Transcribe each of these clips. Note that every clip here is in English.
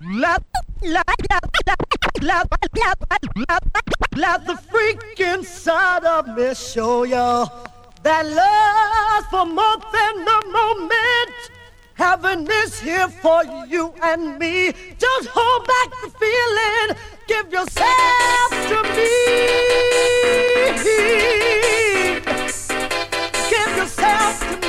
Let, the freak inside of me show you that love for more than the moment. Heaven is here for you and me. Just hold back the feeling. Give yourself to me. Give yourself to me.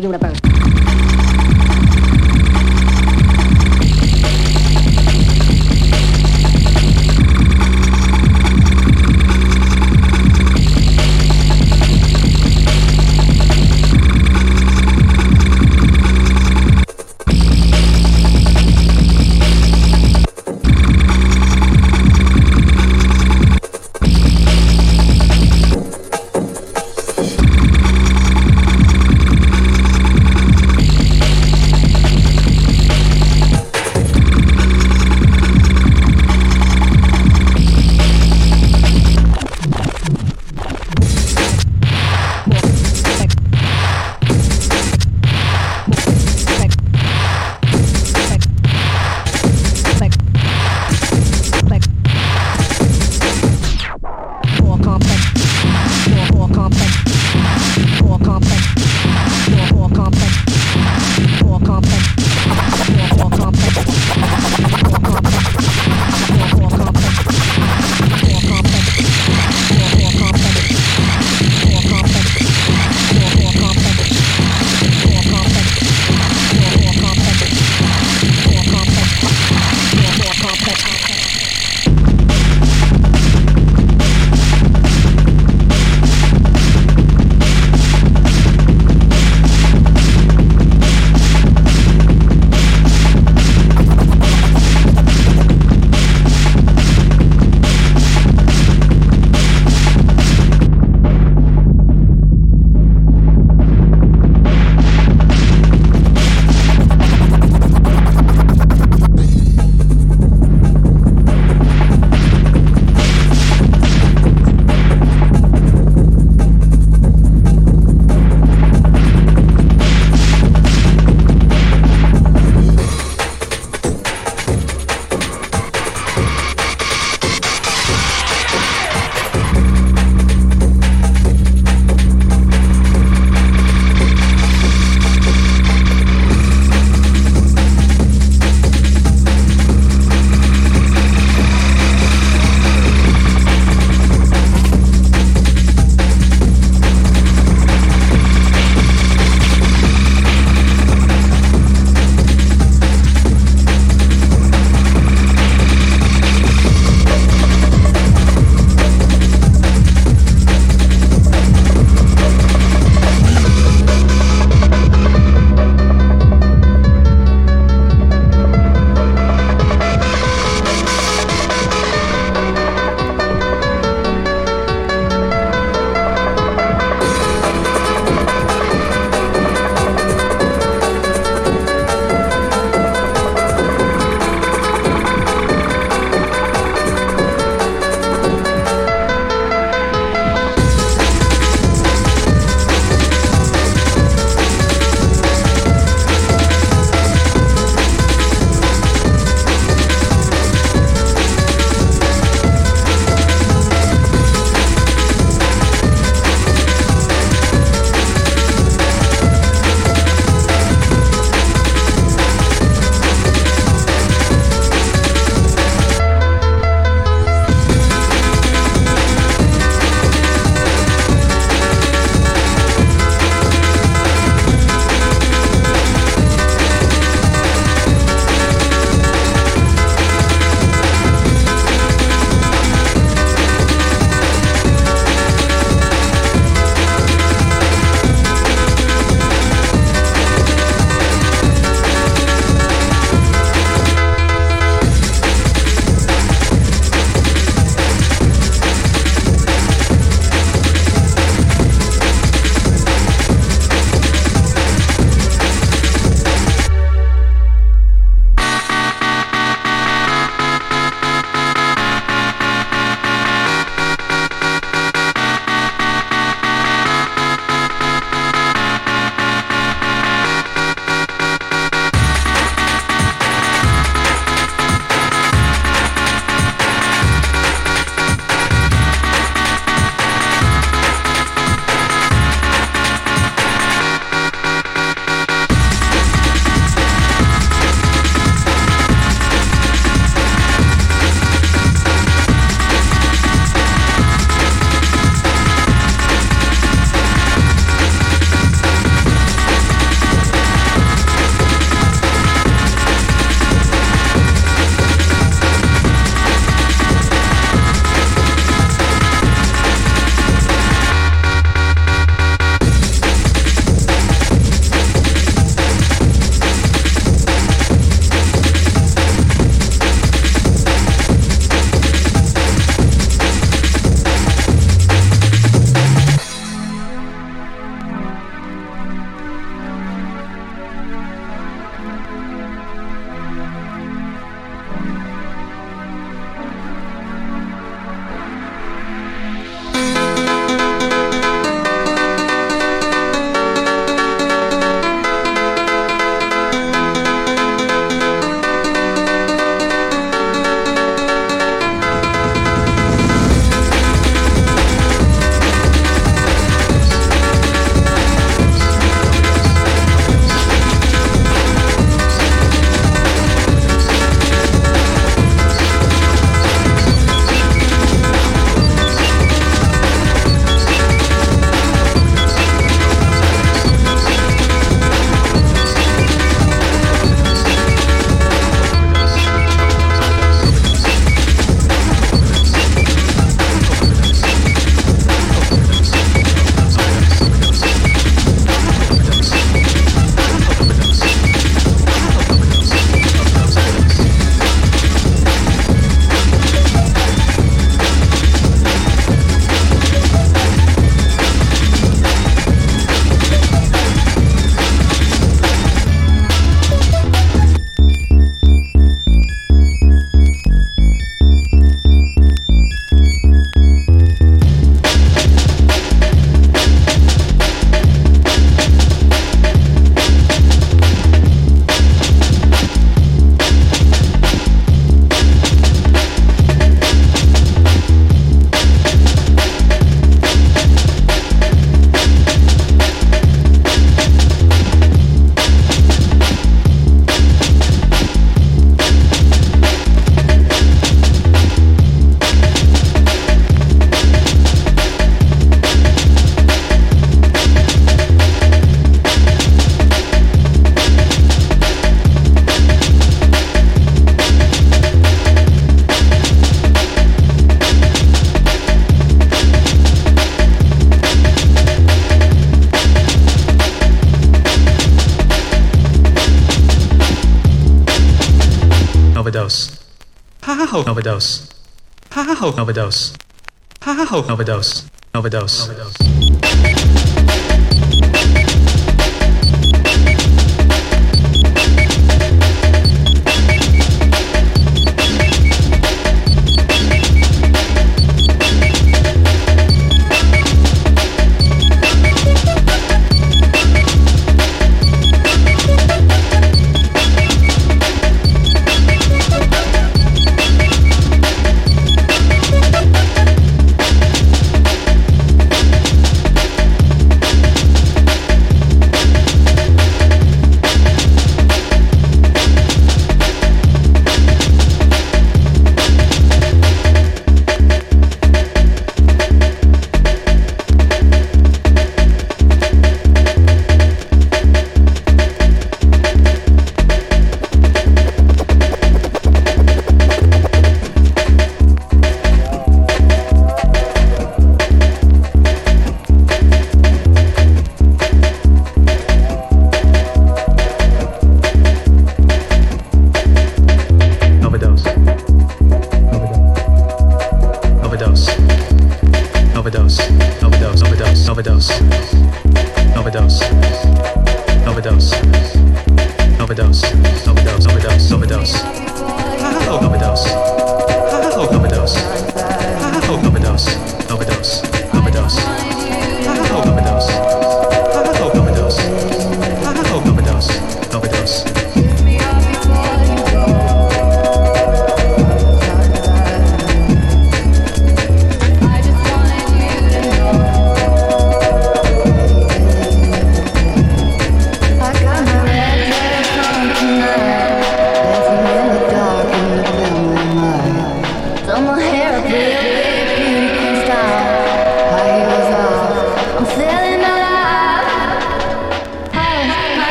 hay una persona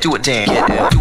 Do it now,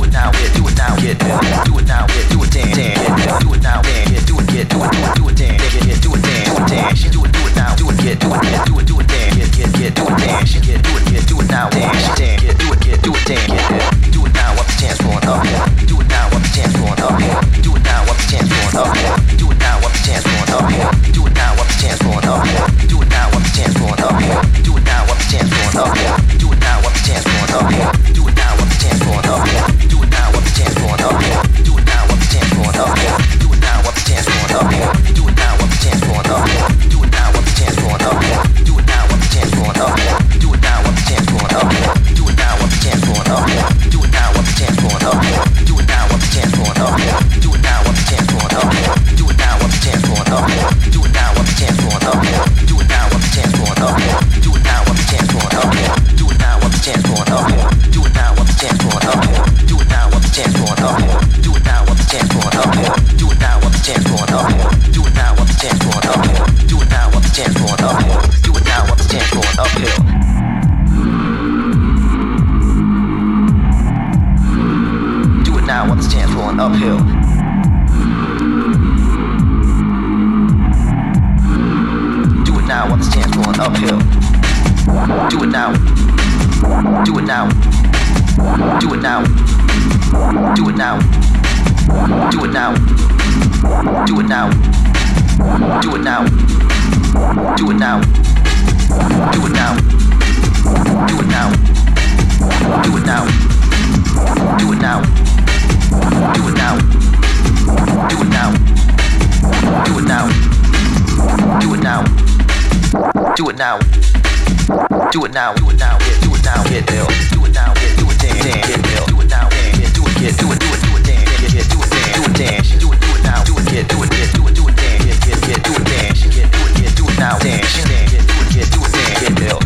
Do it now. Do it now. Do it now. Yeah, do it now. Get ill. Do it now. Yeah, do it dance. Dance. Get ill. Do it now. Dance. Yeah, do it. Get do it. Do it. Do it dance. Yeah, yeah, do it dance. Do it dance. Do it. Do it now. Do it. Get do it. Get do it. Do it dance. Yeah, yeah, yeah, do it dance. Get do it. Get do it now. Dance. Dance. Yeah, do it. Get do it dance. Get ill.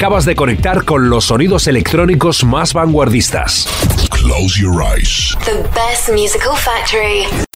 Acabas de conectar con los sonidos electrónicos más vanguardistas. Close your eyes. The best musical factory.